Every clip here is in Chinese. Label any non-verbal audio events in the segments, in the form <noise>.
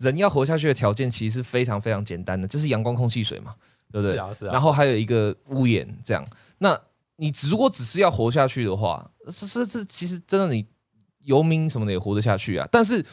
人要活下去的条件其实是非常非常简单的，就是阳光、空气、水嘛，对不对？是啊是啊然后还有一个屋檐，这样。那你只如果只是要活下去的话，这这这其实真的你游民什么的也活得下去啊。但是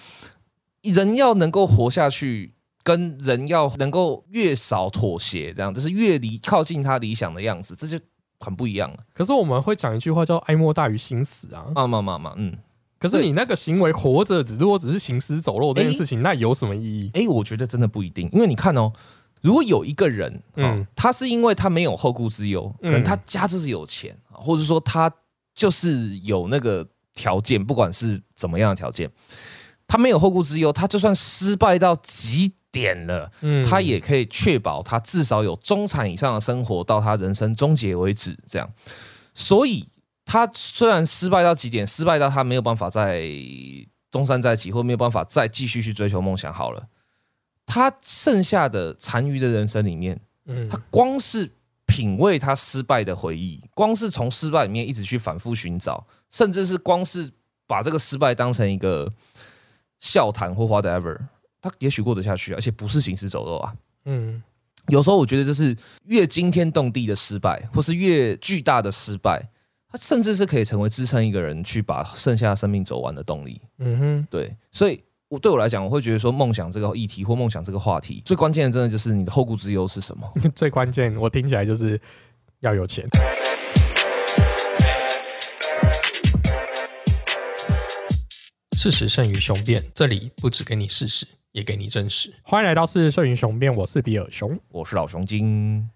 人要能够活下去，跟人要能够越少妥协，这样就是越离靠近他理想的样子，这就很不一样了。可是我们会讲一句话叫“哀莫大于心死”啊。啊嘛嘛嘛，嗯。可是你那个行为活着，只如果只是行尸走肉这件事情，那有什么意义？哎，我觉得真的不一定，因为你看哦，如果有一个人，嗯嗯，他是因为他没有后顾之忧，可能他家就是有钱，或者说他就是有那个条件，不管是怎么样的条件，他没有后顾之忧，他就算失败到极点了，嗯他也可以确保他至少有中产以上的生活到他人生终结为止，这样，所以。他虽然失败到极点，失败到他没有办法在东山再起，或没有办法再继续去追求梦想。好了，他剩下的残余的人生里面，嗯他光是品味他失败的回忆，光是从失败里面一直去反复寻找，甚至是光是把这个失败当成一个笑谈或 whatever，他也许过得下去，而且不是行尸走肉啊。嗯有时候我觉得，就是越惊天动地的失败，或是越巨大的失败。它甚至是可以成为支撑一个人去把剩下的生命走完的动力。嗯哼，对，所以我对我来讲，我会觉得说，梦想这个议题或梦想这个话题，最关键的真的就是你的后顾之忧是什么。<laughs> 最关键，我听起来就是要有钱。事实胜于雄辩，这里不只给你事实，也给你真实。欢迎来到事实胜于雄辩，我是比尔熊。我是老熊精，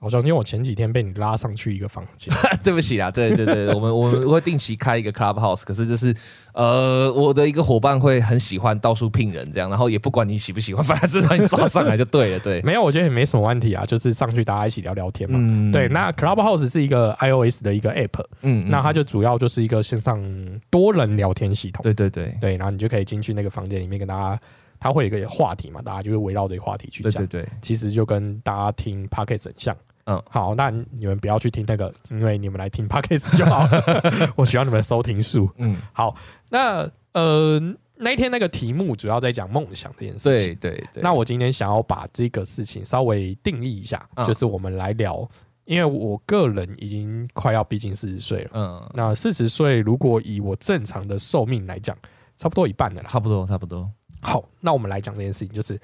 老熊，因为我前几天被你拉上去一个房间，<laughs> 对不起啦，对对对，我们我们会定期开一个 clubhouse，可是就是呃，我的一个伙伴会很喜欢到处聘人这样，然后也不管你喜不喜欢，反正只把你抓上来就对了，对，<laughs> 没有，我觉得也没什么问题啊，就是上去大家一起聊聊天嘛。嗯对，那 Clubhouse 是一个 iOS 的一个 app，嗯。那它就主要就是一个线上多人聊天系统。对对对。对，然后你就可以进去那个房间里面跟大家，它会有一个话题嘛，大家就会围绕这个话题去讲。对对对，其实就跟大家听 podcast 很像。嗯好，那你们不要去听那个，因为你们来听 podcast <laughs> 就好了。<laughs> 我需要你们的收听数。嗯，好，那呃那一天那个题目主要在讲梦想这件事情。对对对，那我今天想要把这个事情稍微定义一下，嗯就是我们来聊，因为我个人已经快要逼近四十岁了。嗯，那四十岁，如果以我正常的寿命来讲，差不多一半的啦。差不多差不多，好，那我们来讲这件事情，就是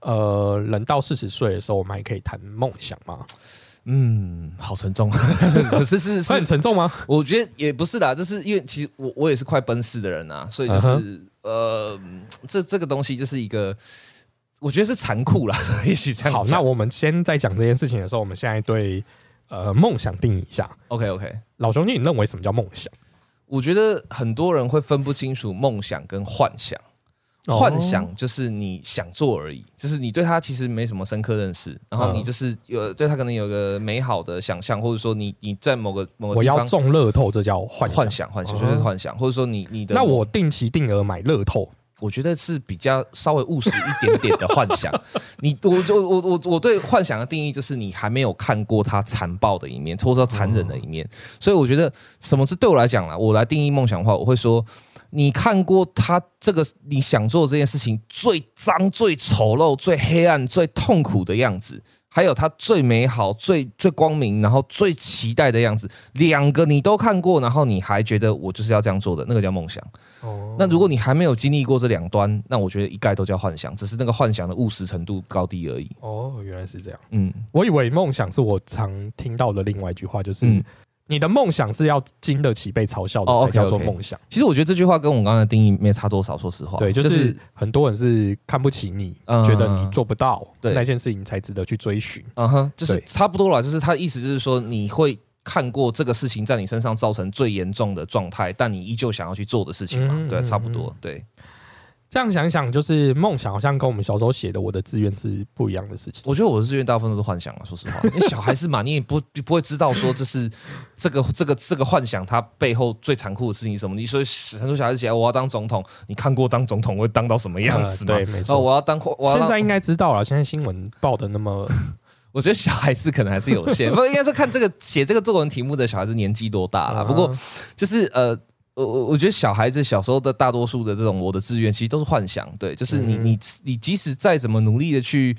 呃，人到四十岁的时候，我们还可以谈梦想吗？嗯，好沉重，可 <laughs> 是是是很，沉重吗？我觉得也不是啦，就是因为其实我我也是快奔四的人啊，所以就是、嗯呃，这这个东西就是一个，我觉得是残酷啦，<laughs> 也许这样好，那我们先在讲这件事情的时候，我们现在对呃梦想定义一下。OK OK，老兄弟，你认为什么叫梦想？我觉得很多人会分不清楚梦想跟幻想。哦幻想就是你想做而已，就是你对他其实没什么深刻认识，然后你嗯就是有对他可能有个美好的想象，或者说你你在某个某个我要地方中乐透，这叫幻想。幻想幻想，哦就是幻想，或者说你你的那我定期定额买乐透，我觉得是比较稍微务实一点点的幻想。<laughs> 你我就我我我对幻想的定义就是你还没有看过他残暴的一面，或者说残忍的一面。所以我觉得什么是对我来讲啦，我来定义梦想的话，我会说。你看过他这个你想做这件事情最脏、最丑陋、最黑暗、最痛苦的样子，还有他最美好、最最光明，然后最期待的样子，两个你都看过，然后你还觉得我就是要这样做的，那个叫梦想。哦，那如果你还没有经历过这两端，那我觉得一概都叫幻想，只是那个幻想的务实程度高低而已。哦，原来是这样。嗯，我以为梦想是我常听到的另外一句话，就是、嗯你的梦想是要经得起被嘲笑的，哦才叫做梦想。其实我觉得这句话跟我刚刚的定义没差多少，说实话。对，就是很多人是看不起你，嗯觉得你做不到对那件事情，才值得去追寻。嗯哼，就是差不多了。就是他的意思就是说，你会看过这个事情在你身上造成最严重的状态，但你依旧想要去做的事情嘛？对，差不多。对，这样想一想，就是梦想好像跟我们小时候写的我的志愿是不一样的事情。我觉得我的志愿大部分都是幻想啊，说实话，因为小孩子嘛，<laughs> 你也不不会知道说这是这个这个这个幻想它背后最残酷的事情是什么。你说很多小孩子写我要当总统，你看过当总统会当到什么样子吗？呃对没错哦，我要当我现在应该知道了，现在新闻报的那么 <laughs> 我觉得小孩子可能还是有限，不应该说看这个写这个作文题目的小孩子年纪多大了。不过就是呃，我我我觉得小孩子小时候的大多数的这种我的志愿，其实都是幻想，对，就是你你你即使再怎么努力的去。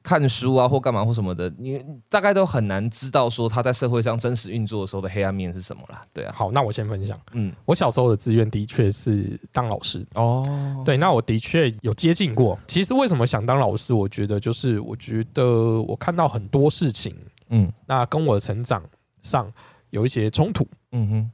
看书啊，或干嘛或什么的，你大概都很难知道说他在社会上真实运作的时候的黑暗面是什么啦。对啊，好，那我先分享。嗯，我小时候的志愿的确是当老师。哦，对，那我的确有接近过。其实为什么想当老师？我觉得就是我觉得我看到很多事情，嗯，那跟我的成长上有一些冲突。嗯哼。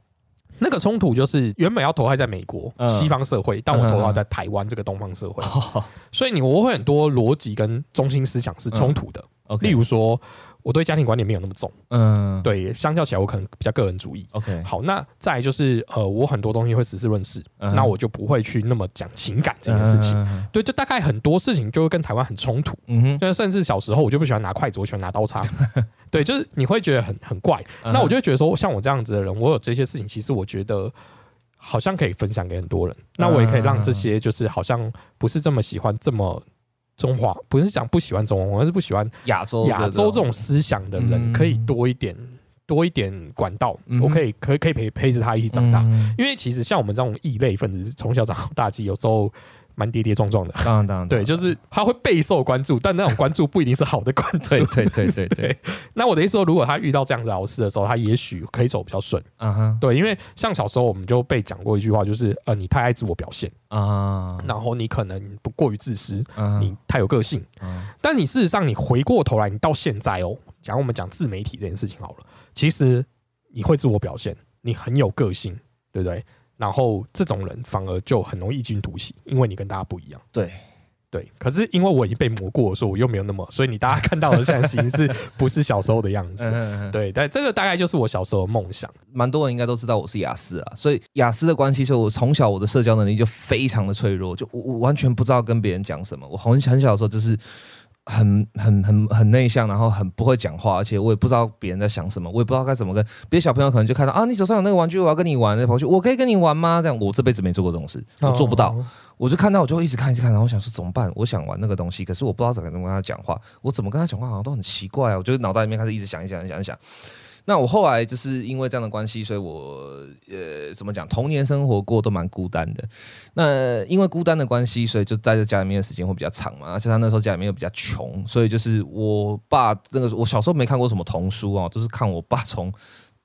那个冲突就是原本要投胎在美国西方社会，但我投胎在台湾这个东方社会，<laughs> 所以你我会很多逻辑跟中心思想是冲突的。例如说。我对家庭观念没有那么重，嗯，对，相较起来我可能比较个人主义。OK，好，那再就是呃，我很多东西会实事论事，那我就不会去那么讲情感这件事情。对，就大概很多事情就会跟台湾很冲突。嗯哼，就甚至小时候我就不喜欢拿筷子，我喜欢拿刀叉。<laughs> 对，就是你会觉得很很怪。那我就会觉得说，像我这样子的人，我有这些事情，其实我觉得好像可以分享给很多人。那我也可以让这些就是好像不是这么喜欢这么。中华不是讲不喜欢中华，而是不喜欢亚洲亚洲这种思想的人，可以多一点多一点管道，我可以可以可以陪陪着他一起长大。因为其实像我们这种异类分子，从小长到大，其实有时候。蛮跌跌撞撞的，当然当然，对，就是他会备受关注，但那种关注不一定是好的关注。对对对对 <laughs> 对。那我的意思说，如果他遇到这样子老师的时候，他也许可以走比较顺。嗯哼，对，因为像小时候我们就被讲过一句话，就是呃，你太爱自我表现啊，然后你可能不过于自私，你太有个性。但你事实上，你回过头来，你到现在哦，讲我们讲自媒体这件事情好了，其实你会自我表现，你很有个性，对不对？然后这种人反而就很容易异军突起，因为你跟大家不一样。对对，可是因为我已经被磨过，所以我又没有那么，所以你大家看到的现在已经是不是小时候的样子？对，但这个大概就是我小时候的梦想。蛮多人应该都知道我是雅思啊，所以雅思的关系，所以我从小我的社交能力就非常的脆弱，就我我完全不知道跟别人讲什么。我很很小的时候就是。很很很很内向，然后很不会讲话，而且我也不知道别人在想什么，我也不知道该怎么跟别的小朋友可能就看到啊，你手上有那个玩具，我要跟你玩，跑去我可以跟你玩吗？这样我这辈子没做过这种事，我做不到。我就看到我就一直看一直看，然后我想说怎么办？我想玩那个东西，可是我不知道怎么跟他讲话，我怎么跟他讲话好像都很奇怪啊！我就脑袋里面开始一直想一想一想一想。那我后来就是因为这样的关系，所以我呃怎么讲，童年生活过都蛮孤单的。那因为孤单的关系，所以就待在家里面的时间会比较长嘛。而且他那时候家里面又比较穷，所以就是我爸那个我小时候没看过什么童书啊，都是看我爸从。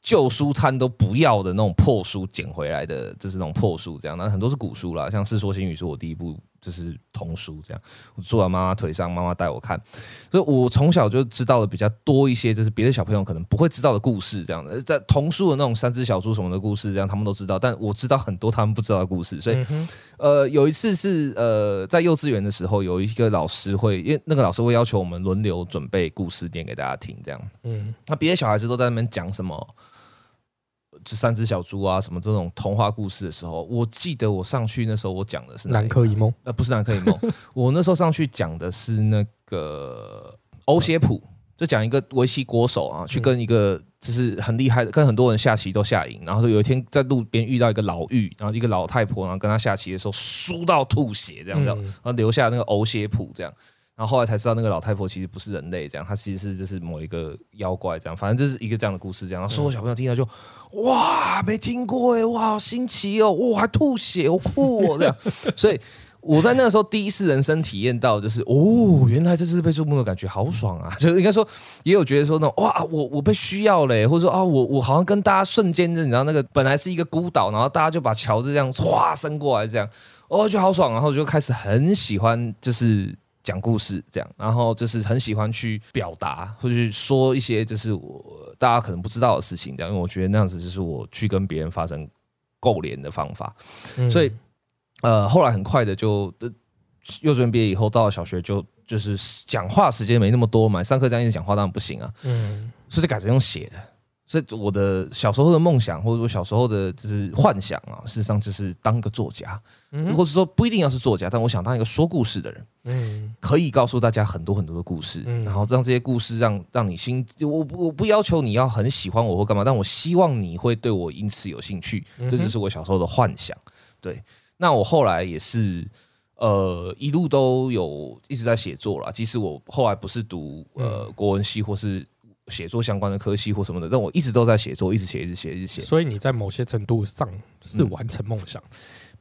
旧书摊都不要的那种破书捡回来的，就是那种破书这样，那很多是古书啦，像《世说新语》是我第一部就是童书这样，我坐在妈妈腿上，妈妈带我看，所以我从小就知道的比较多一些，就是别的小朋友可能不会知道的故事这样的，在童书的那种三只小猪什么的故事，这样他们都知道，但我知道很多他们不知道的故事，所以呃有一次是呃在幼稚园的时候，有一个老师会，因为那个老师会要求我们轮流准备故事念给大家听，这样，嗯，那别的小孩子都在那边讲什么？这三只小猪啊，什么这种童话故事的时候，我记得我上去那时候我讲的是《南柯一梦》，呃，不是《南柯一梦 <laughs>》，我那时候上去讲的是那个欧协普，就讲一个围棋国手啊，去跟一个就是很厉害的，跟很多人下棋都下赢，然后说有一天在路边遇到一个老妪，然后一个老太婆，然后跟他下棋的时候输到吐血这样子，然后留下那个欧协普这样。然后后来才知道，那个老太婆其实不是人类，这样，她其实是就是某一个妖怪，这样，反正就是一个这样的故事，这样。所有小朋友听到就哇，没听过哎，哇，好新奇哦，哇，还吐血，好酷哦，这样。所以我在那个时候第一次人生体验到，就是哦，原来这是被注目的感觉，好爽啊！就应该说也有觉得说那种哇，我我被需要嘞，或者说啊，我我好像跟大家瞬间的，你知道那个本来是一个孤岛，然后大家就把桥就这样唰伸过来，这样，哦，就好爽，然后就开始很喜欢，就是。讲故事这样，然后就是很喜欢去表达或者去说一些就是我大家可能不知道的事情，这样，因为我觉得那样子就是我去跟别人发生勾连的方法。所以，呃，后来很快的就幼稚园毕业以后，到了小学就就是讲话时间没那么多嘛，上课这样一直讲话当然不行啊，嗯，所以就改成用写的。所以我的小时候的梦想，或者说小时候的就是幻想啊，事实上就是当个作家，或者说不一定要是作家，但我想当一个说故事的人，嗯，可以告诉大家很多很多的故事，然后让这些故事让让你心，我我不要求你要很喜欢我或干嘛，但我希望你会对我因此有兴趣，这就是我小时候的幻想。对，那我后来也是，呃，一路都有一直在写作了，即使我后来不是读呃国文系或是。写作相关的科系或什么的，但我一直都在写作，一直写，一直写，一直写。所以你在某些程度上是完成梦想？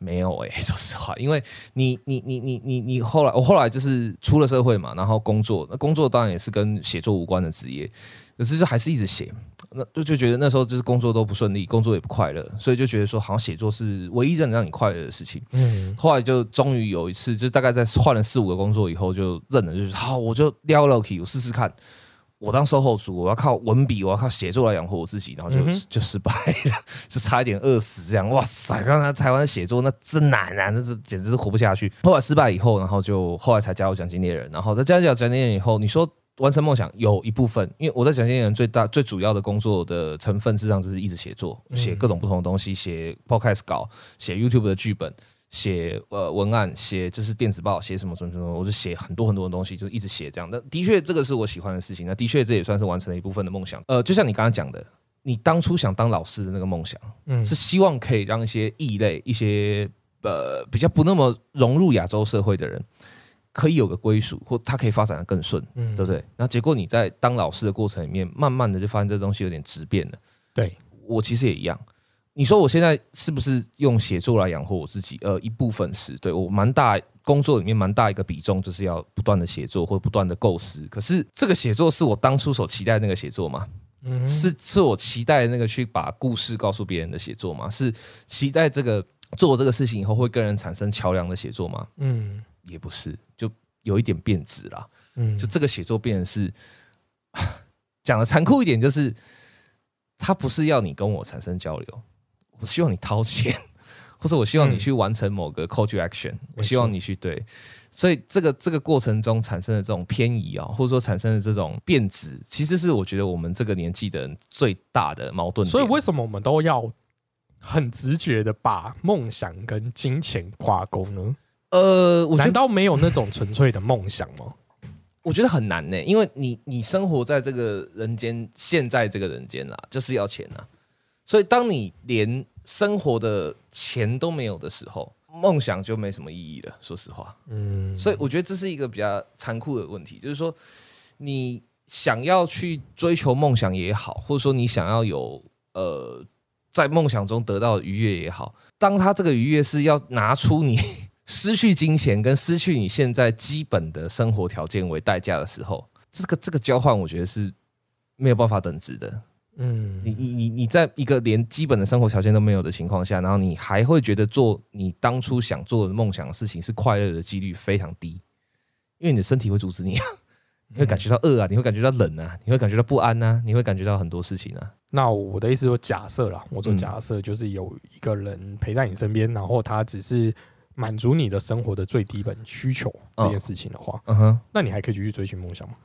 没有哎，<laughs> 说实话，因为你你你你你你后来我后来就是出了社会嘛，然后工作，那工作当然也是跟写作无关的职业，可是就还是一直写，那就就觉得那时候就是工作都不顺利，工作也不快乐，所以就觉得说好像写作是唯一能让你快乐的事情。嗯，后来就终于有一次，就大概在换了四五个工作以后，就认了，就是好，我就撩了 k 我试试看。我当售后组，我要靠文笔，我要靠写作来养活我自己，然后就就失败了，<laughs> 就差一点饿死这样。哇塞，刚才台湾写作那真难啊，那这简直是活不下去。后来失败以后，然后就后来才加入奖金猎人，然后在加入奖金猎人以后，你说完成梦想有一部分，因为我在奖金猎人最大最主要的工作的成分，实际上就是一直写作，写各种不同的东西，写 podcast 稿，写 YouTube 的剧本。写呃文案，写就是电子报，写什么什么什么，我就写很多很多的东西，就是一直写这样。那的确，这个是我喜欢的事情。那的确，这也算是完成了一部分的梦想。呃，就像你刚刚讲的，你当初想当老师的那个梦想，嗯，是希望可以让一些异类、一些呃比较不那么融入亚洲社会的人，可以有个归属，或他可以发展的更顺，嗯，对不对？那结果你在当老师的过程里面，慢慢的就发现这东西有点质变了。对我其实也一样。你说我现在是不是用写作来养活我自己？呃，一部分是对我蛮大工作里面蛮大一个比重，就是要不断的写作或不断的构思。可是这个写作是我当初所期待的那个写作吗？嗯，是是我期待那个去把故事告诉别人的写作吗？是期待这个做这个事情以后会跟人产生桥梁的写作吗？嗯，也不是，就有一点变质了。嗯，就这个写作变成是 <sighs> 讲的残酷一点，就是他不是要你跟我产生交流。我希望你掏钱，<laughs> 或者我希望你去完成某个 call to action。我希望你去对，所以这个这个过程中产生的这种偏移啊，或者说产生的这种变质，其实是我觉得我们这个年纪的人最大的矛盾。所以为什么我们都要很直觉的把梦想跟金钱挂钩呢？呃，难道没有那种纯粹的梦想吗？我觉得很难呢，因为你你生活在这个人间，现在这个人间啦，就是要钱呐。所以，当你连生活的钱都没有的时候，梦想就没什么意义了。说实话，嗯，所以我觉得这是一个比较残酷的问题，就是说，你想要去追求梦想也好，或者说你想要有呃，在梦想中得到愉悦也好，当他这个愉悦是要拿出你 <laughs> 失去金钱跟失去你现在基本的生活条件为代价的时候，这个这个交换，我觉得是没有办法等值的。嗯，你你你你在一个连基本的生活条件都没有的情况下，然后你还会觉得做你当初想做的梦想的事情是快乐的几率非常低，因为你的身体会阻止你，你会感觉到饿啊，你会感觉到冷啊，你会感觉到不安啊，你会感觉到很多事情啊。那我的意思说，假设啦，我做假设就是有一个人陪在你身边，然后他只是满足你的生活的最低本需求这件事情的话，嗯哼，那你还可以继续追寻梦想吗？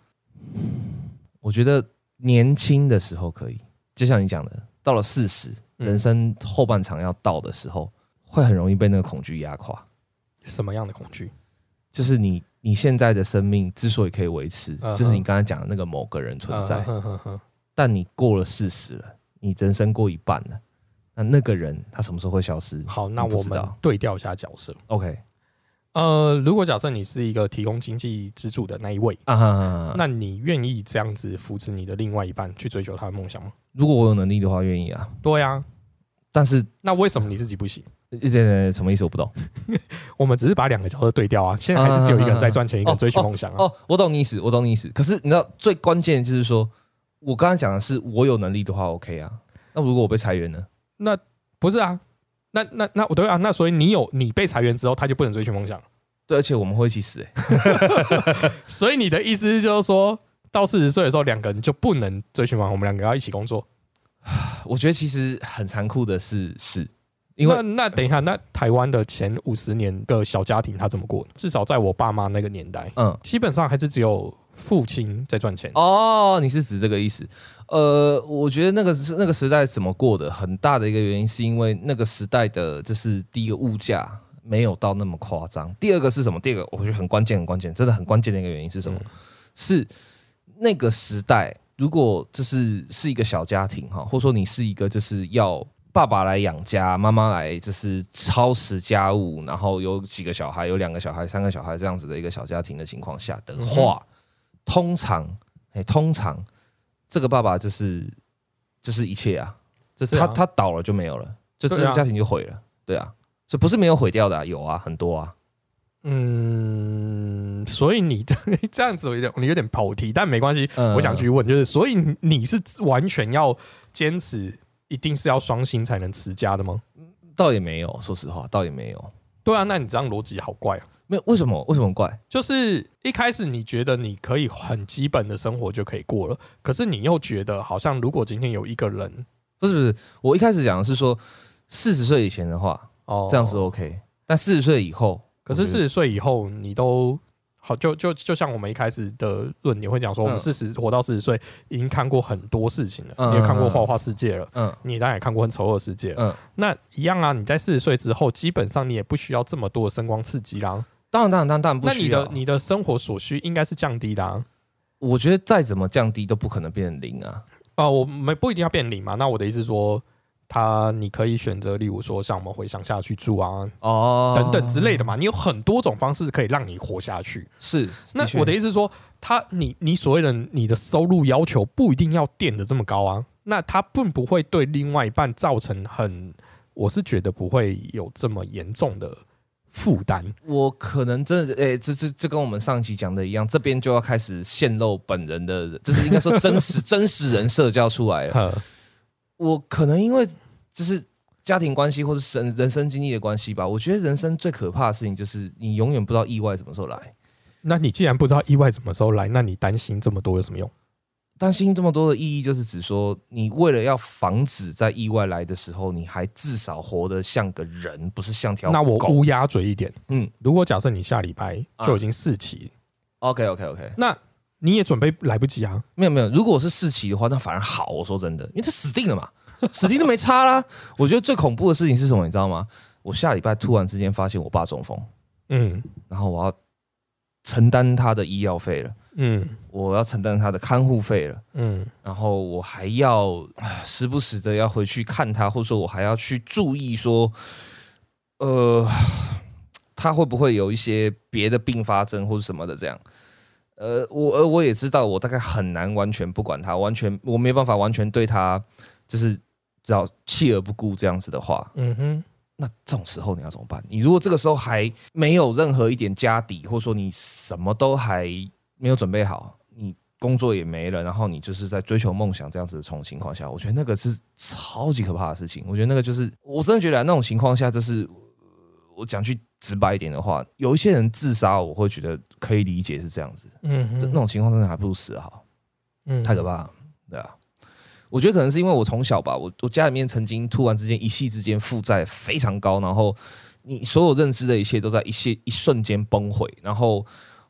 我觉得。年轻的时候可以，就像你讲的，到了四十，人生后半场要到的时候，会很容易被那个恐惧压垮。什么样的恐惧？就是你你现在的生命之所以可以维持，就是你刚才讲的那个某个人存在。但你过了四十了，你人生过一半了，那那个人他什么时候会消失？好，那我们对调一下角色。OK。呃，如果假设你是一个提供经济支柱的那一位啊，那你愿意这样子扶持你的另外一半去追求他的梦想吗？如果我有能力的话，愿意啊。对啊，但是那为什么你自己不行？这什么意思？我不懂。<laughs> 我们只是把两个角色对调啊，现在还是只有一个人在赚钱，一个人追求梦想啊。哦，我懂你意思，我懂你意思。可是你知道最关键就是说，我刚才讲的是我有能力的话，OK 啊。那如果我被裁员呢？那不是啊。那那那我对啊，那所以你有你被裁员之后，他就不能追寻梦想对，而且我们会一起死哎。<laughs> 所以你的意思就是说到四十岁的时候，两个人就不能追寻梦我们两个要一起工作。<sighs> 我觉得其实很残酷的是，是因为那等一下，那台湾的前五十年的小家庭他怎么过？至少在我爸妈那个年代，嗯，基本上还是只有父亲在赚钱。哦，你是指这个意思？呃，我觉得那个是那个时代怎么过的，很大的一个原因是因为那个时代的，就是第一个物价没有到那么夸张。第二个是什么？第二个我觉得很关键，很关键，真的很关键的一个原因是什么？是那个时代，如果就是是一个小家庭哈，或者说你是一个就是要爸爸来养家，妈妈来就是操持家务，然后有几个小孩，有两个小孩、三个小孩这样子的一个小家庭的情况下的话，通常，哎，通常。这个爸爸就是就是一切啊，就是他他倒了就没有了，就这个家庭就毁了，对啊，所以不是没有毁掉的，有啊，很多啊。嗯，所以你 <laughs> 这样子有点你有点跑题，但没关系，我想去问，就是所以你是完全要坚持，一定是要双薪才能持家的吗？倒也没有，说实话，倒也没有。对啊，那你这样逻辑好怪啊！没有为什么？为什么怪？就是一开始你觉得你可以很基本的生活就可以过了，可是你又觉得好像如果今天有一个人，不是不是，我一开始讲的是说四十岁以前的话，哦，这样是 OK，但四十岁以后，可是四十岁以后你都。好，就就就像我们一开始的论点会讲说，我们四十活到四十岁，已经看过很多事情了，你也看过花花世界了，嗯，你当然也看过很丑恶世界，嗯，那一样啊，你在四十岁之后，基本上你也不需要这么多的声光刺激啦。当然，当然，当然，当然不需要。那你的你的生活所需应该是降低的啊。我觉得再怎么降低都不可能变成零啊。哦，我没不一定要变零嘛。那我的意思说。他，你可以选择，例如说像我们回乡下去住啊，哦，等等之类的嘛。你有很多种方式可以让你活下去。是，那我的意思是说，他，你，你所谓的你的收入要求不一定要垫的这么高啊。那他并不会对另外一半造成很，我是觉得不会有这么严重的负担。我可能真的，哎，这这这跟我们上期讲的一样，这边就要开始泄露本人的，这是应该说真实 <laughs> 真实人设就要出来了。我可能因为就是家庭关系或者生人生经历的关系吧，我觉得人生最可怕的事情就是你永远不知道意外什么时候来。那你既然不知道意外什么时候来，那你担心这么多有什么用？担心这么多的意义就是指说，你为了要防止在意外来的时候，你还至少活得像个人，不是像条。那我乌鸦嘴一点，嗯，如果假设你下礼拜就已经四期，OK OK OK，那。你也准备来不及啊？没有没有，如果是四期的话，那反而好。我说真的，因为他死定了嘛，<laughs> 死定都没差啦。我觉得最恐怖的事情是什么？你知道吗？我下礼拜突然之间发现我爸中风，嗯，然后我要承担他的医药费了，嗯，我要承担他的看护费了，嗯，然后我还要时不时的要回去看他，或者说我还要去注意说，呃，<sighs> 他会不会有一些别的并发症或者什么的这样。呃，我呃我也知道，我大概很难完全不管他，完全我没办法完全对他就是只要弃而不顾这样子的话，嗯哼，那这种时候你要怎么办？你如果这个时候还没有任何一点家底，或者说你什么都还没有准备好，你工作也没了，然后你就是在追求梦想这样子的这种情况下，我觉得那个是超级可怕的事情。我觉得那个就是我真的觉得那种情况下，就是我讲句。直白一点的话，有一些人自杀，我会觉得可以理解是这样子。嗯，那种情况真的还不如死好。嗯，太可怕了。对啊，我觉得可能是因为我从小吧，我我家里面曾经突然之间一夕之间负债非常高，然后你所有认知的一切都在一些一瞬间崩毁，然后。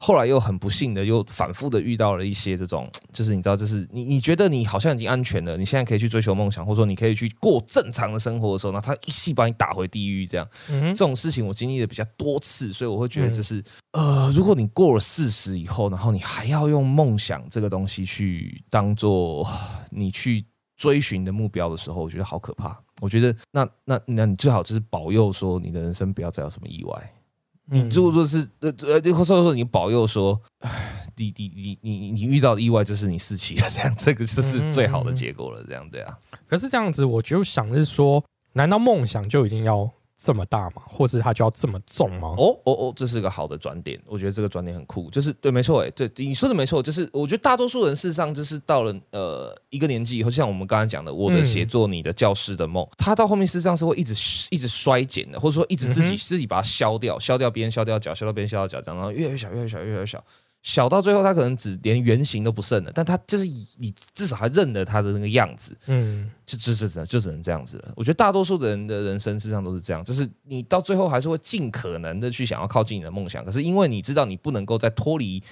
后来又很不幸的，又反复的遇到了一些这种，<tsk> 就是你知道，就是你你觉得你好像已经安全了，你现在可以去追求梦想，或者说你可以去过正常的生活的时候，那他一气把你打回地狱，这样，这种事情我经历的比较多次，所以我会觉得，就是呃，如果你过了四十以后，然后你还要用梦想这个东西去当做 <sighs> 你去追寻的目标的时候，我觉得好可怕。我觉得那那那你最好就是保佑说你的人生不要再有什么意外。你如果说是呃呃，或者说你保佑说，你你你你你遇到的意外就是你四期了，这样这个就是最好的结果了，这样对啊。可是这样子，我就想是说，难道梦想就一定要？这么大吗？或是它就要这么重吗？哦哦哦，这是个好的转点，我觉得这个转点很酷。就是对，没错，哎，对，你说的没错。就是我觉得大多数人事实上就是到了呃一个年纪以后，像我们刚才讲的，我的写作，你的教师的梦，他到后面事实上是会一直一直衰减的，或者说一直自己自己把它消掉，消掉边，消掉脚，消掉边，消掉脚，这样，然后越来越小，越来越小，越来越小。小到最后，他可能只连原型都不剩了，但他就是你至少还认得他的那个样子，嗯，就就就只能就只能这样子了。我觉得大多数的人的人生实际上都是这样，就是你到最后还是会尽可能的去想要靠近你的梦想，可是因为你知道你不能够再脱离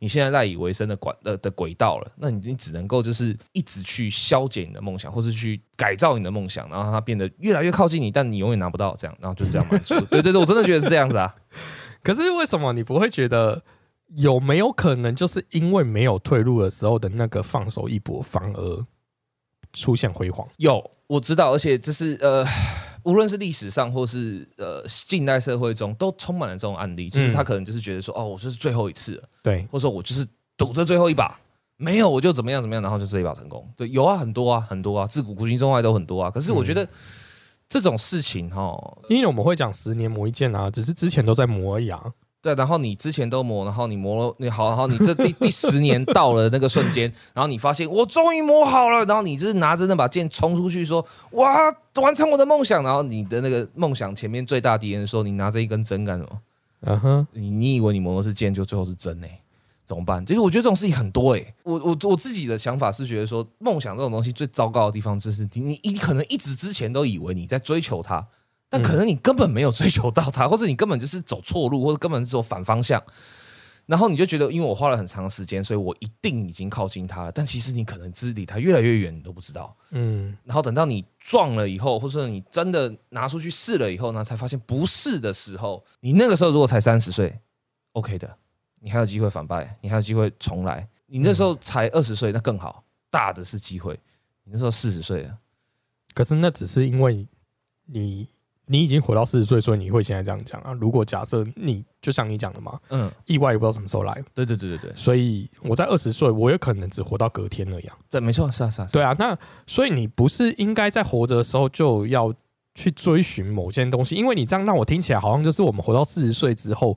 你现在赖以为生的管呃的轨道了，那你你只能够就是一直去消解你的梦想，或是去改造你的梦想，然后让它变得越来越靠近你，但你永远拿不到这样，然后就这样满足。<laughs> 对对对，我真的觉得是这样子啊。可是为什么你不会觉得？有没有可能就是因为没有退路的时候的那个放手一搏，反而出现辉煌？有，我知道，而且这是呃，<sighs> 无论是历史上或是呃近代社会中，都充满了这种案例。就是他可能就是觉得说，哦，我就是最后一次了，对，或者说我就是赌这最后一把，没有我就怎么样怎么样，然后就这一把成功。对，有啊，很多啊，很多啊，自古古今中外都很多啊。可是我觉得这种事情哈，因为我们会讲十年磨一剑啊，只是之前都在磨而已啊。对，然后你之前都磨，然后你磨了，你好，然后你这第第十年到了那个瞬间，然后你发现我终于磨好了，然后你就是拿着那把剑冲出去说：“哇，完成我的梦想！”然后你的那个梦想前面最大敌人说：“你拿着一根针干什么？”嗯哼，你你以为你磨的是剑，就最后是针呢？怎么办？其实我觉得这种事情很多哎。我我我自己的想法是觉得说，梦想这种东西最糟糕的地方就是你你可能一直之前都以为你在追求它。但可能你根本没有追求到它，或者你根本就是走错路，或者根本是走反方向，然后你就觉得，因为我花了很长时间，所以我一定已经靠近它了。但其实你可能是离它越来越远，你都不知道。嗯。然后等到你撞了以后，或者你真的拿出去试了以后呢，才发现不是的时候，你那个时候如果才三十岁，OK 的，你还有机会反败，你还有机会重来。你那时候才二十岁，那更好，大的是机会。你那时候四十岁了，可是那只是因为你。你已经活到四十岁，所以你会现在这样讲啊？如果假设你就像你讲的嘛，嗯，意外也不知道什么时候来。对对对对对。所以我在二十岁，我也可能只活到隔天那样。对，没错，是啊是啊。对啊，那所以你不是应该在活着的时候就要去追寻某件东西？因为你这样让我听起来好像就是我们活到四十岁之后，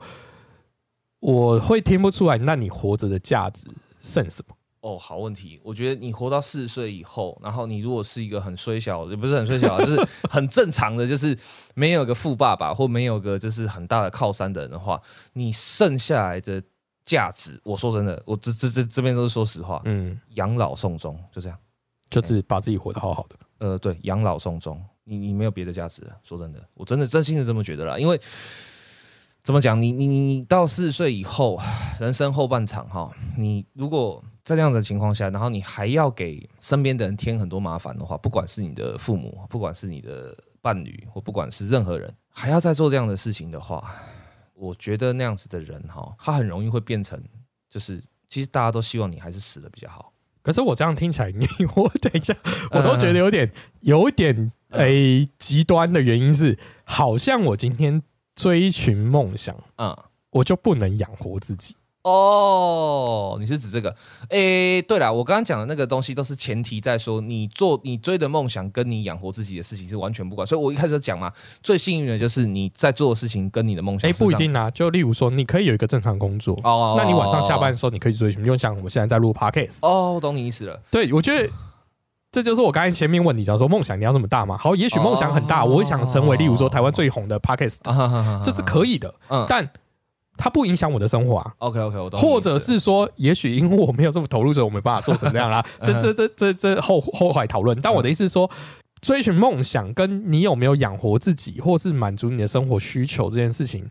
我会听不出来，那你活着的价值剩什么？哦，好问题。我觉得你活到四十岁以后，然后你如果是一个很衰小，也不是很衰小，就是 <laughs> 很正常的，就是没有个富爸爸或没有个就是很大的靠山的人的话，你剩下来的价值，我说真的，我这这这这边都是说实话，嗯，养老送终就这样，就是把自己活得好好的。呃，对，养老送终，你你没有别的价值了。说真的，我真的真心的这么觉得啦，因为。怎么讲？你你你你到四十岁以后，人生后半场哈，你如果在这样的情况下，然后你还要给身边的人添很多麻烦的话，不管是你的父母，不管是你的伴侣，或不管是任何人，还要再做这样的事情的话，我觉得那样子的人哈，他很容易会变成，就是其实大家都希望你还是死的比较好。可是我这样听起来，你我等一下，<laughs> 我都觉得有点有点诶极端的原因是，好像我今天。追寻梦想，嗯，我就不能养活自己哦。你是指这个？诶，对了，我刚刚讲的那个东西都是前提在说，你做你追的梦想跟你养活自己的事情是完全不管。所以我一开始讲嘛，最幸运的就是你在做的事情跟你的梦想。哎，不一定啊。就例如说，你可以有一个正常工作哦，那你晚上下班的时候，你可以追寻。就像我们现在在录 podcast 哦，我懂你意思了。对，我觉得。这就是我刚才前面问你，讲说梦想你要这么大吗？好，也许梦想很大，我想成为例如说台湾最红的 podcast，这是可以的，但它不影响我的生活啊。OK OK，我懂。或者是说，也许因为我没有这么投入，所以我没办法做成这样啦。<laughs> 这这这这这后后来讨论。但我的意思是说，追寻梦想跟你有没有养活自己，或是满足你的生活需求这件事情，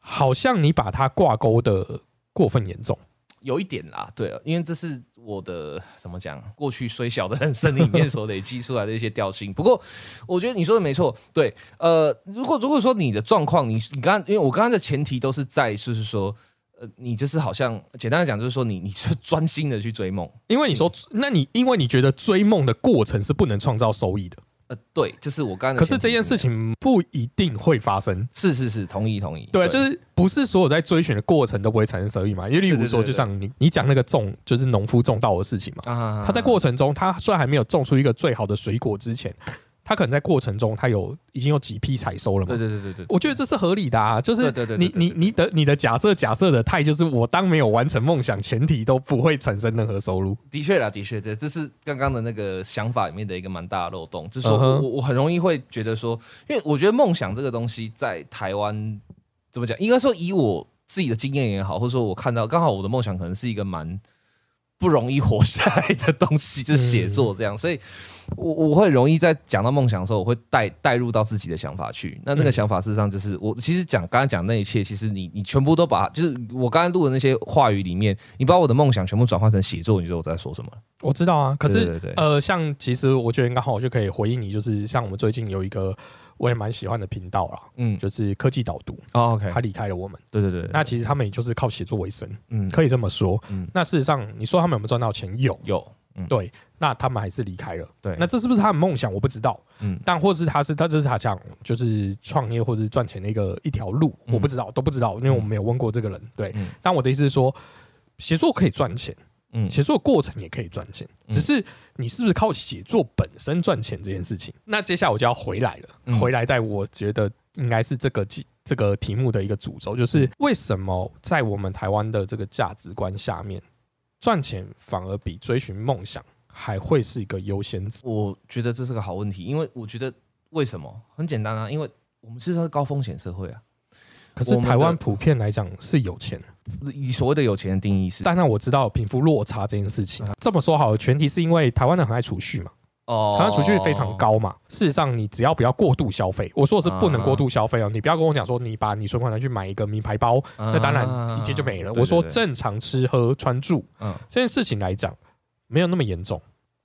好像你把它挂钩的过分严重。有一点啦，对，因为这是我的怎么讲，过去虽小的人生里面所累积出来的一些调性。不过，我觉得你说的没错，对，呃，如果如果说你的状况，你你刚刚，因为我刚刚的前提都是在，就是说，呃，你就是好像简单的讲，就是说你你是专心的去追梦，因为你说，那你因为你觉得追梦的过程是不能创造收益的。呃，对，就是我刚。可是这件事情不一定会发生。是是是，同意同意。对，就是不是所有在追寻的过程都不会产生收益嘛？因为例如说，就像你你讲那个种，就是农夫种稻的事情嘛。他在过程中，他虽然还没有种出一个最好的水果之前。他可能在过程中，他有已经有几批采收了嘛？对对对对对，我觉得这是合理的啊。就是你你你的你的假设假设的态，就是我当没有完成梦想前提都不会产生任何收入。的确啦，的确，对，这是刚刚的那个想法里面的一个蛮大的漏洞。就是说我我很容易会觉得说，因为我觉得梦想这个东西在台湾怎么讲？应该说以我自己的经验也好，或者说我看到刚好我的梦想可能是一个蛮。不容易活下来的东西，就是写作这样，所以我我会容易在讲到梦想的时候，我会带带入到自己的想法去。那那个想法事实上就是我其实讲刚才讲那一切，其实你你全部都把就是我刚才录的那些话语里面，你把我的梦想全部转换成写作，你知道我在说什么？我知道啊，可是呃，像其实我觉得刚好我就可以回应你，就是像我们最近有一个。我也蛮喜欢的频道啦，嗯，就是科技导读哦，OK，他离开了我们，对对对，那其实他们也就是靠写作为生，嗯，可以这么说，嗯，那事实上你说他们有没有赚到钱？有，有，对，那他们还是离开了，对，那这是不是他的梦想？我不知道，嗯，但或者是他是他这是他想就是创业或者是赚钱的一个一条路，我不知道，都不知道，因为我们没有问过这个人，对，但我的意思是说，写作可以赚钱。嗯，写作过程也可以赚钱，只是你是不是靠写作本身赚钱这件事情？那接下来我就要回来了，回来在我觉得应该是这个这个题目的一个主轴，就是为什么在我们台湾的这个价值观下面，赚钱反而比追寻梦想还会是一个优先值？我觉得这是个好问题，因为我觉得为什么很简单啊，因为我们是高风险社会啊。可是台湾普遍来讲是有钱，以所谓的有钱的定义是，但那我知道贫富落差这件事情。这么说好，了，前提是因为台湾人很爱储蓄嘛，哦，台湾储蓄非常高嘛。事实上，你只要不要过度消费，我说的是不能过度消费哦。你不要跟我讲说你把你存款拿去买一个名牌包，那当然一切就没了。我说正常吃喝穿住，嗯，这件事情来讲没有那么严重。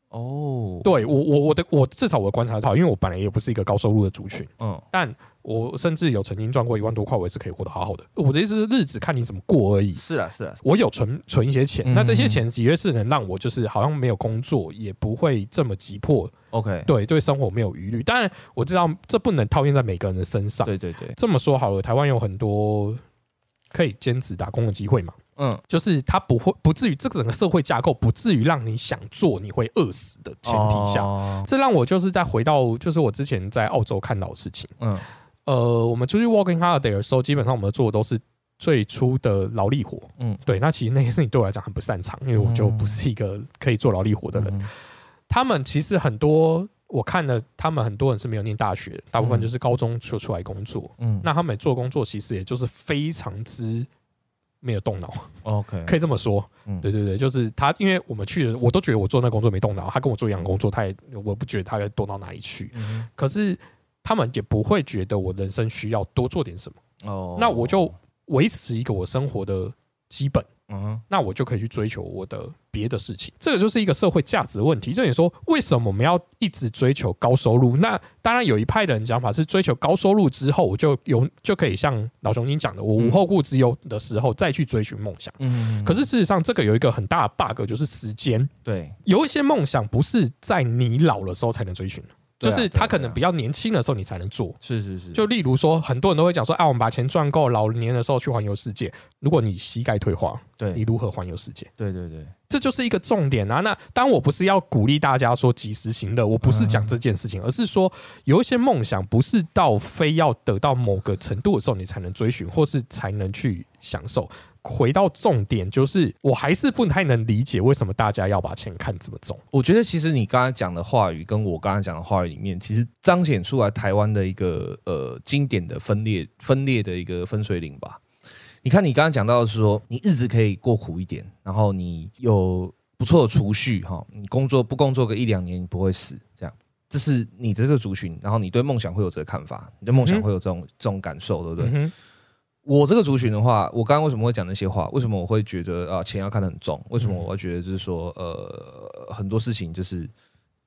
哦，对我我我的我至少我的观察到，因为我本来也不是一个高收入的族群，嗯，但我甚至有曾经赚过一万多块，我也是可以活得好好的。我的意思是日子看你怎么过而已。是啊是啊，我有存存一些钱，那这些钱的确是能让我就是好像没有工作也不会这么急迫。OK，对对，生活没有余虑。当然我知道这不能套用在每个人的身上。对对对，这么说好了，台湾有很多可以兼职打工的机会嘛。嗯，就是他不会不至于这个整个社会架构不至于让你想做你会饿死的前提下，这让我就是再回到就是我之前在澳洲看到的事情。嗯，呃，我们出去 walking holiday 的时候，基本上我们做的都是最初的劳力活。嗯，对，那其实那些事情对我来讲很不擅长，因为我就不是一个可以做劳力活的人。他们其实很多我看了，他们很多人是没有念大学，大部分就是高中就出来工作。嗯，那他们做工作其实也就是非常之。没有动脑，OK，<laughs> 可以这么说。嗯，对对对，就是他，因为我们去的，我都觉得我做那工作没动脑。他跟我做一样工作，他也我不觉得他要多到哪里去。可是他们也不会觉得我人生需要多做点什么。哦，那我就维持一个我生活的基本。嗯，那我就可以去追求我的别的事情，这个就是一个社会价值问题。就你说，为什么我们要一直追求高收入？那当然有一派的人讲法是，追求高收入之后，我就有就可以像老熊您讲的，我无后顾之忧的时候再去追寻梦想。嗯，可是事实上，这个有一个很大的 bug，就是时间。对，有一些梦想不是在你老的时候才能追寻的。就是他可能比较年轻的时候，你才能做。是是是。就例如说，很多人都会讲说：“啊，我们把钱赚够，老年的时候去环游世界。”如果你膝盖退化，对你如何环游世界？对对对，这就是一个重点啊！那当我不是要鼓励大家说及时行乐，我不是讲这件事情，而是说有一些梦想不是到非要得到某个程度的时候，你才能追寻，或是才能去享受。回到重点，就是我还是不太能理解为什么大家要把钱看这么重。我觉得其实你刚才讲的话语，跟我刚才讲的话语里面，其实彰显出来台湾的一个呃经典的分裂分裂的一个分水岭吧。你看，你刚刚讲到的是说，你日子可以过苦一点，然后你有不错的储蓄哈，你工作不工作个一两年，你不会死，这样，这是你的这个族群，然后你对梦想会有这个看法，你对梦想会有这种这种感受，对不对？我这个族群的话，我刚刚为什么会讲那些话？为什么我会觉得啊钱要看得很重？为什么我会觉得就是说呃很多事情就是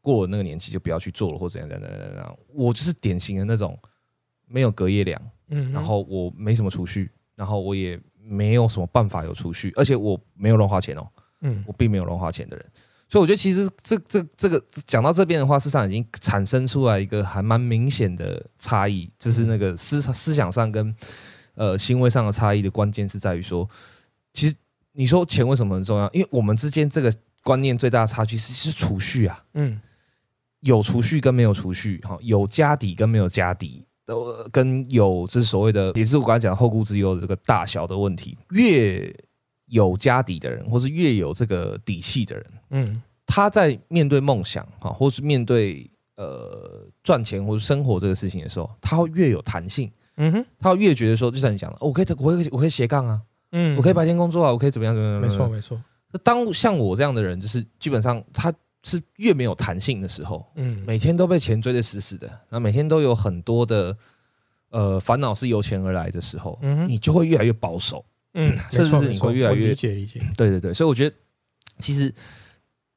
过了那个年纪就不要去做了，或怎样怎样怎样？我就是典型的那种没有隔夜粮，嗯，然后我没什么储蓄，然后我也没有什么办法有储蓄，而且我没有乱花钱哦，嗯，我并没有乱花钱的人，所以我觉得其实这这这个讲到这边的话，事实上已经产生出来一个还蛮明显的差异，就是那个思思想上跟。呃，行为上的差异的关键是在于说，其实你说钱为什么很重要？因为我们之间这个观念最大的差距是是储蓄啊，嗯，有储蓄跟没有储蓄，哈，有家底跟没有家底，都跟有这是所谓的，也是我刚才讲后顾之忧的这个大小的问题。越有家底的人，或是越有这个底气的人，嗯，他在面对梦想哈，或是面对呃赚钱或者生活这个事情的时候，他会越有弹性。嗯哼，他越觉得说，就像你讲的，我可以，我可以，我可以斜杠啊，嗯，我可以白天工作啊，我可以怎么样怎么样？没错没错。当像我这样的人，就是基本上他是越没有弹性的时候，嗯，每天都被钱追得死死的，然后每天都有很多的呃烦恼是由钱而来的时候，嗯，你就会越来越保守，嗯，甚至是你会越来越理解理解。对对对，所以我觉得其实。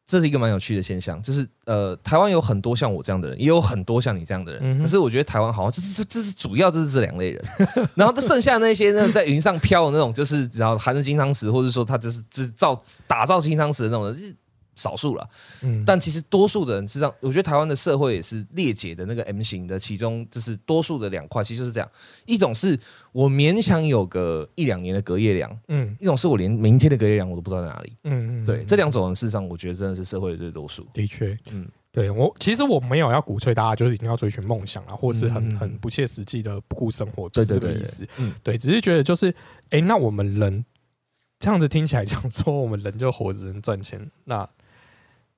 这是一个蛮有趣的现象，就是呃，台湾有很多像我这样的人，也有很多像你这样的人。可是我觉得台湾好像就是这这是主要就是这两类人，<laughs> 然后这剩下那些呢，在云上飘的那种，就是只要含着金汤匙，或者说他就是制造打造金汤匙的那种人，少数了。嗯，但其实多数的人实际上，我觉得台湾的社会也是裂解的那个 M 型的，其中就是多数的两块，其实就是这样。一种是我勉强有个一两年的隔夜粮，嗯，一种是我连明天的隔夜粮我都不知道在哪里，嗯嗯，对，这两种人事实上，我觉得真的是社会的最多数。的确，嗯。对我其实我没有要鼓吹大家就是一定要追寻梦想啊，或是很很不切实际的不顾生活，是这个意思。嗯，对，只是觉得就是，哎，那我们人这样子听起来讲说，我们人就活着能赚钱，那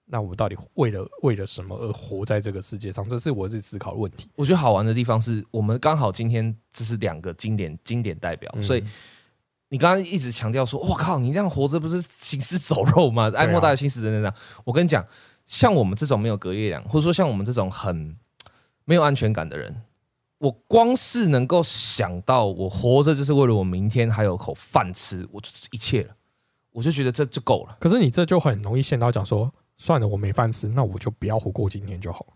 那我们到底为了为了什么而活在这个世界上？这是我自己思考的问题。我觉得好玩的地方是我们刚好今天这是两个经典经典代表，所以你刚刚一直强调说，我靠，你这样活着不是行尸走肉吗？哀莫大于心死等等等。我跟你讲。像我们这种没有隔夜粮，或者说像我们这种很没有安全感的人，我光是能够想到我活着就是为了我明天还有口饭吃，我就一切了，我就觉得这就够了。可是你这就很容易陷到讲说，算了，我没饭吃，那我就不要活过今天就好了。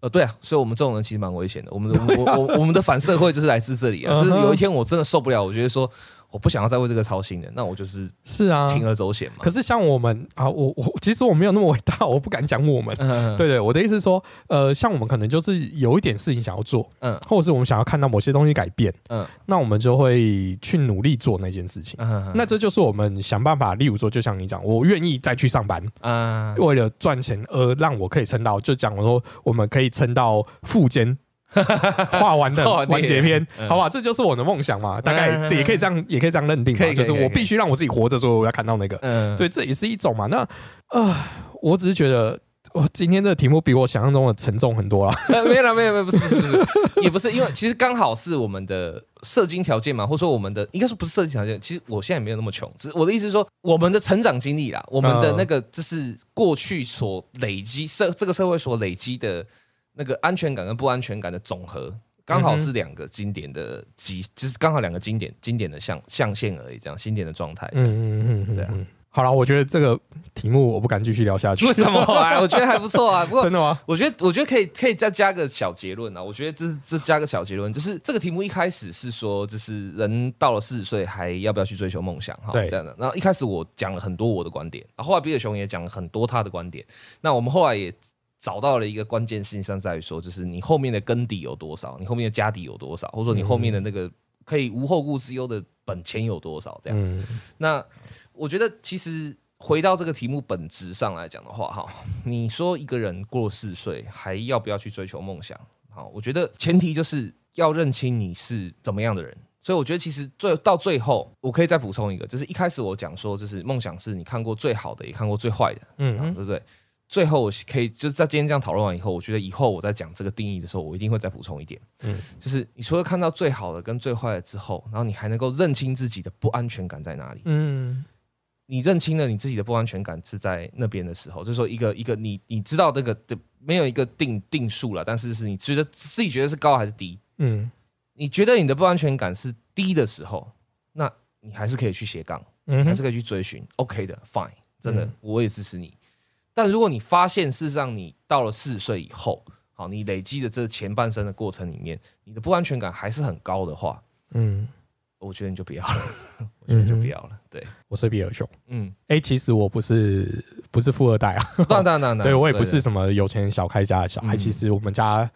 呃，对啊，所以我们这种人其实蛮危险的。我们的我我我们的反社会就是来自这里啊，就是有一天我真的受不了，我觉得说。我不想要再为这个操心了，那我就是是啊，铤而走险嘛。可是像我们啊，我我其实我没有那么伟大，我不敢讲我们。对对，我的意思是说，呃，像我们可能就是有一点事情想要做，嗯，或者是我们想要看到某些东西改变，嗯，那我们就会去努力做那件事情。那这就是我们想办法，例如说，就像你讲，我愿意再去上班嗯，为了赚钱而让我可以撑到，就讲我说我们可以撑到副监。<laughs> 画完的完结篇，好吧，这就是我的梦想嘛。大概这也可以这样，也可以这样认定嘛。就是我必须让我自己活着，所以我要看到那个。嗯，对，这也是一种嘛。那啊，我只是觉得，我今天这个题目比我想象中的沉重很多了。没有了，没有，没有，不是，不是，不是，<laughs> 也不是，因为其实刚好是我们的射精条件嘛，或者说我们的应该说不是射精条件。其实我现在没有那么穷，只是我的意思是说，我们的成长经历啦，我们的那个就是过去所累积社这个社会所累积的。那个安全感跟不安全感的总和，刚好是两个经典的极，就是刚好两个经典经典的象象限而已，这样经典的状态。嗯嗯嗯，对啊。好了，我觉得这个题目我不敢继续聊下去。为什么？我觉得还不错啊。<laughs> 不过真的吗？我觉得我觉得可以可以再加个小结论啊。我觉得这是这加个小结论，就是这个题目一开始是说，就是人到了四十岁还要不要去追求梦想？哈，这样的。然后一开始我讲了很多我的观点，然后后来比尔熊也讲了很多他的观点。那我们后来也。找到了一个关键性上在于说，就是你后面的根底有多少，你后面的家底有多少，或者说你后面的那个可以无后顾之忧的本钱有多少？这样。那我觉得其实回到这个题目本质上来讲的话，哈，你说一个人过四十岁还要不要去追求梦想？好，我觉得前提就是要认清你是怎么样的人。所以我觉得其实最到最后，我可以再补充一个，就是一开始我讲说，就是梦想是你看过最好的，也看过最坏的，嗯，对不对？最后我可以就在今天这样讨论完以后，我觉得以后我在讲这个定义的时候，我一定会再补充一点。嗯，就是你除了看到最好的跟最坏的之后，然后你还能够认清自己的不安全感在哪里。嗯，你认清了你自己的不安全感是在那边的时候，就是说一个一个你你知道那个的没有一个定定数了，但是是你觉得自己觉得是高还是低？嗯，你觉得你的不安全感是低的时候，那你还是可以去斜杠，还是可以去追寻。OK 的，Fine，真的我也支持你。但如果你发现，事实上你到了四十岁以后，好，你累积的这前半生的过程里面，你的不安全感还是很高的话，嗯，我觉得你就不要了，<laughs> 我觉得就不要了。对，我是比尔熊，嗯，哎，其实我不是不是富二代啊，当当当，<laughs> 对我也不是什么有钱小开家的小孩。其实我们家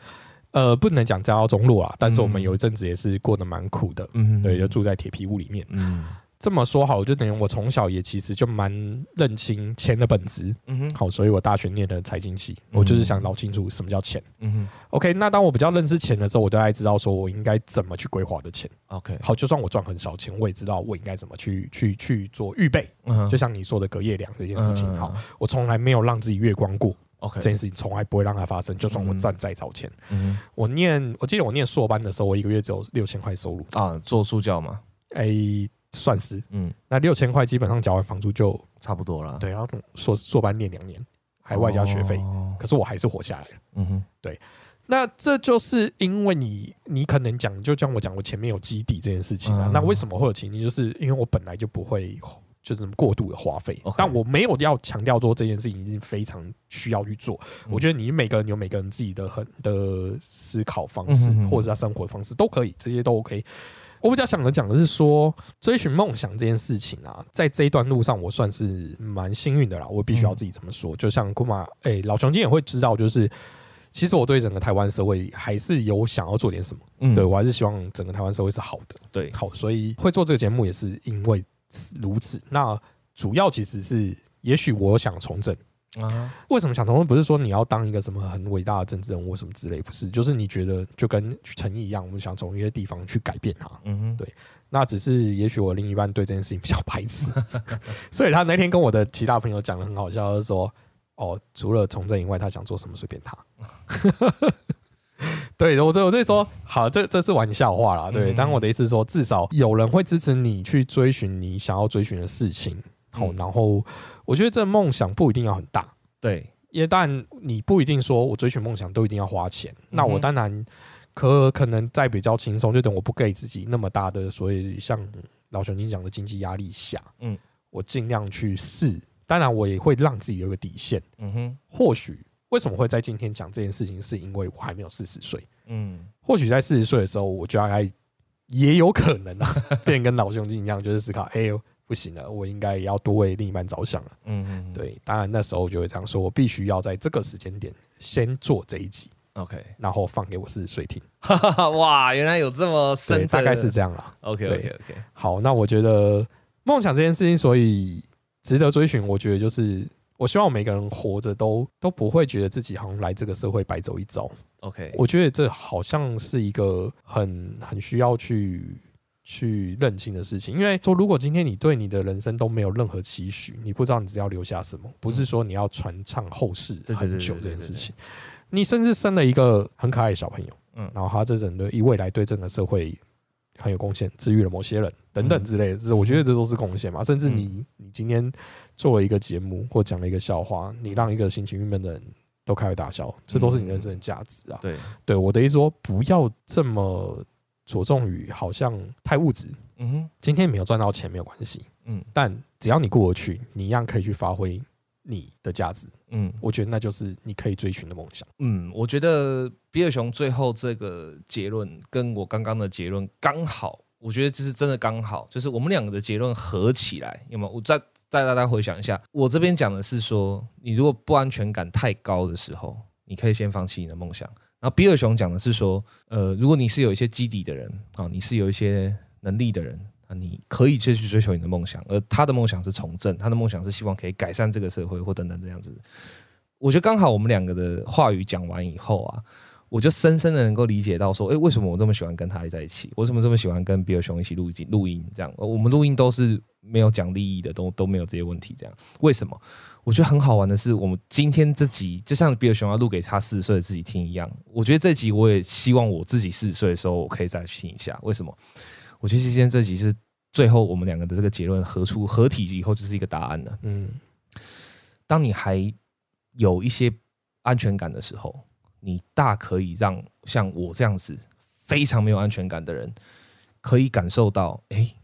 呃不能讲家道中落啊，但是我们有一阵子也是过得蛮苦的，嗯，对，就住在铁皮屋里面，嗯。这么说好，就等于我从小也其实就蛮认清钱的本质。嗯哼，好，所以我大学念的财经系，我就是想搞清楚什么叫钱。嗯哼，OK，那当我比较认识钱的时候，我大概知道说我应该怎么去规划的钱。OK，好，就算我赚很少钱，我也知道我应该怎么去去去做预备。嗯，就像你说的隔夜粮这件事情，好，我从来没有让自己月光过。OK，这件事情从来不会让它发生，就算我赚再少钱。嗯，我念，我记得我念硕班的时候，我一个月只有六千块收入啊，做助教吗？哎。算是，嗯，那六千块基本上缴完房租就差不多了。对，然后硕硕班念两年，还外加学费，可是我还是活下来了。嗯哼，对，那这就是因为你，你可能讲，就像我讲，我前面有基底这件事情啊。那为什么会有情境？就是因为我本来就不会就是过度的花费，但我没有要强调说这件事情已经非常需要去做。我觉得你每个人有每个人自己的很的思考方式，或者是他生活方式都可以，这些都 OK。我比较想的讲的是说，追寻梦想这件事情啊，在这一段路上，我算是蛮幸运的啦。我必须要自己这么说。就像姑妈，哎，老熊今也会知道，就是其实我对整个台湾社会还是有想要做点什么。嗯，对我还是希望整个台湾社会是好的。对，好，所以会做这个节目也是因为如此。那主要其实是，也许我想从政。啊，为什么想从政？不是说你要当一个什么很伟大的政治人物什么之类，不是，就是你觉得就跟陈毅一样，我们想从一些地方去改变它。嗯哼，对，那只是也许我另一半对这件事情比较排斥，所以他那天跟我的其他朋友讲的很好笑，是说哦，除了从政以外，他想做什么随便他。<laughs> 对，我这我这说好，这这是玩笑话啦。对，但我的意思说，至少有人会支持你去追寻你想要追寻的事情。好，然后我觉得这梦想不一定要很大，对，因为但你不一定说我追寻梦想都一定要花钱。那我当然可可能在比较轻松，就等我不给自己那么大的，所以像老熊你讲的经济压力下，嗯，我尽量去试。当然，我也会让自己有个底线。嗯哼，或许为什么会在今天讲这件事情，是因为我还没有四十岁。嗯，或许在四十岁的时候，我就大概也有可能啊，<laughs> 变跟老兄弟一样，就是思考，哎呦。不行了，我应该要多为另一半着想了。嗯嗯，对，当然那时候就会这样说，我必须要在这个时间点先做这一集，OK，然后放给我四十岁听。<laughs> 哇，原来有这么深，大概是这样了。OK OK OK，好，那我觉得梦想这件事情，所以值得追寻。我觉得就是我希望每个人活着都都不会觉得自己好像来这个社会白走一遭。OK，我觉得这好像是一个很很需要去。去认清的事情，因为说如果今天你对你的人生都没有任何期许，你不知道你只要留下什么，不是说你要传唱后世很久这件事情，你甚至生了一个很可爱的小朋友，嗯，然后他这人的以未来对整个社会很有贡献，治愈了某些人等等之类的，这我觉得这都是贡献嘛。甚至你你今天做了一个节目或讲了一个笑话，你让一个心情郁闷的人都开怀大笑，这都是你人生的价值啊。对，对我的意思说，不要这么。着重于好像太物质，嗯哼，今天没有赚到钱没有关系，嗯，但只要你过得去，你一样可以去发挥你的价值，嗯，我觉得那就是你可以追寻的梦想，嗯，我觉得比尔熊最后这个结论跟我刚刚的结论刚好，我觉得这是真的刚好，就是我们两个的结论合起来，有没有？我再带大家回想一下，我这边讲的是说，你如果不安全感太高的时候，你可以先放弃你的梦想。然后比尔熊讲的是说，呃，如果你是有一些基底的人啊，你是有一些能力的人啊，你可以继续追求你的梦想。而他的梦想是从政，他的梦想是希望可以改善这个社会或等等这样子。我觉得刚好我们两个的话语讲完以后啊，我就深深的能够理解到说，哎，为什么我这么喜欢跟他在一起？为什么这么喜欢跟比尔熊一起录音？录音这样，我们录音都是没有讲利益的，都都没有这些问题。这样为什么？我觉得很好玩的是，我们今天这集就像比尔熊要录给他四十岁的自己听一样。我觉得这集我也希望我自己四十岁的时候，我可以再去听一下。为什么？我觉得今天这集是最后我们两个的这个结论合出合体以后，就是一个答案了。嗯，当你还有一些安全感的时候，你大可以让像我这样子非常没有安全感的人，可以感受到，哎，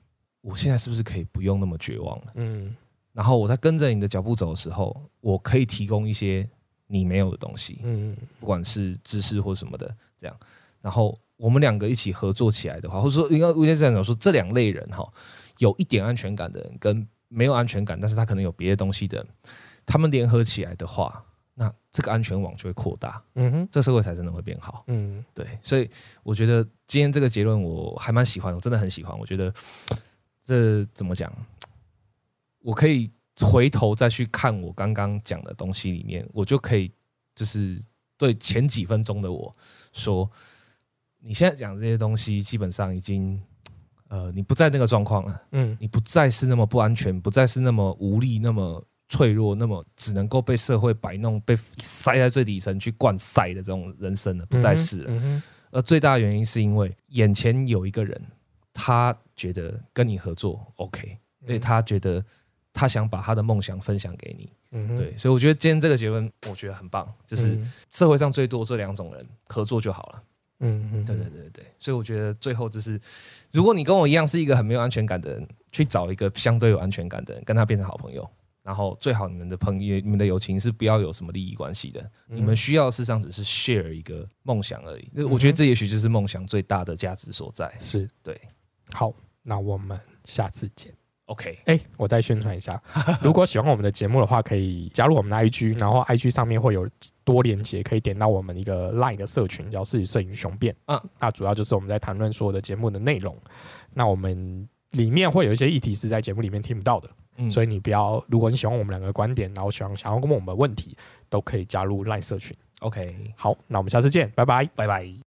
我现在是不是可以不用那么绝望了？嗯。然后我在跟着你的脚步走的时候，我可以提供一些你没有的东西，嗯，不管是知识或什么的，这样。然后我们两个一起合作起来的话，或者说应该应该这样讲说，这两类人哈，有一点安全感的人跟没有安全感，但是他可能有别的东西的，他们联合起来的话，那这个安全网就会扩大，嗯哼，这社会才真的会变好，嗯，对。所以我觉得今天这个结论我还蛮喜欢，我真的很喜欢。我觉得这怎么讲？<tsk> 我可以回头再去看我刚刚讲的东西里面，我就可以就是对前几分钟的我说，你现在讲这些东西基本上已经，呃，你不在那个状况了，嗯，你不再是那么不安全，不再是那么无力，那么脆弱，那么只能够被社会摆弄、被塞在最底层去灌塞的这种人生了，不再是了。而最大的原因是因为眼前有一个人，他觉得跟你合作 OK，因为他觉得。他想把他的梦想分享给你，嗯，对，所以我觉得今天这个结论我觉得很棒，就是社会上最多这两种人合作就好了，嗯嗯，对对对对对，所以我觉得最后就是，如果你跟我一样是一个很没有安全感的人，去找一个相对有安全感的人，跟他变成好朋友，然后最好你们的朋友、你们的友情是不要有什么利益关系的，你们需要事实上只是 share 一个梦想而已，那我觉得这也许就是梦想最大的价值所在，是。对。好，那我们下次见。OK，哎，我再宣传一下，<laughs> 如果喜欢我们的节目的话，可以加入我们的 IG，然后 IG 上面会有多连接，可以点到我们一个 Line 的社群，叫“四摄影雄辩”。嗯，那主要就是我们在谈论所有的节目的内容。那我们里面会有一些议题是在节目里面听不到的，所以你不要，如果你喜欢我们两个观点，然后想想要问我们问题，都可以加入 Line 社群。OK，好，那我们下次见，拜拜，拜拜。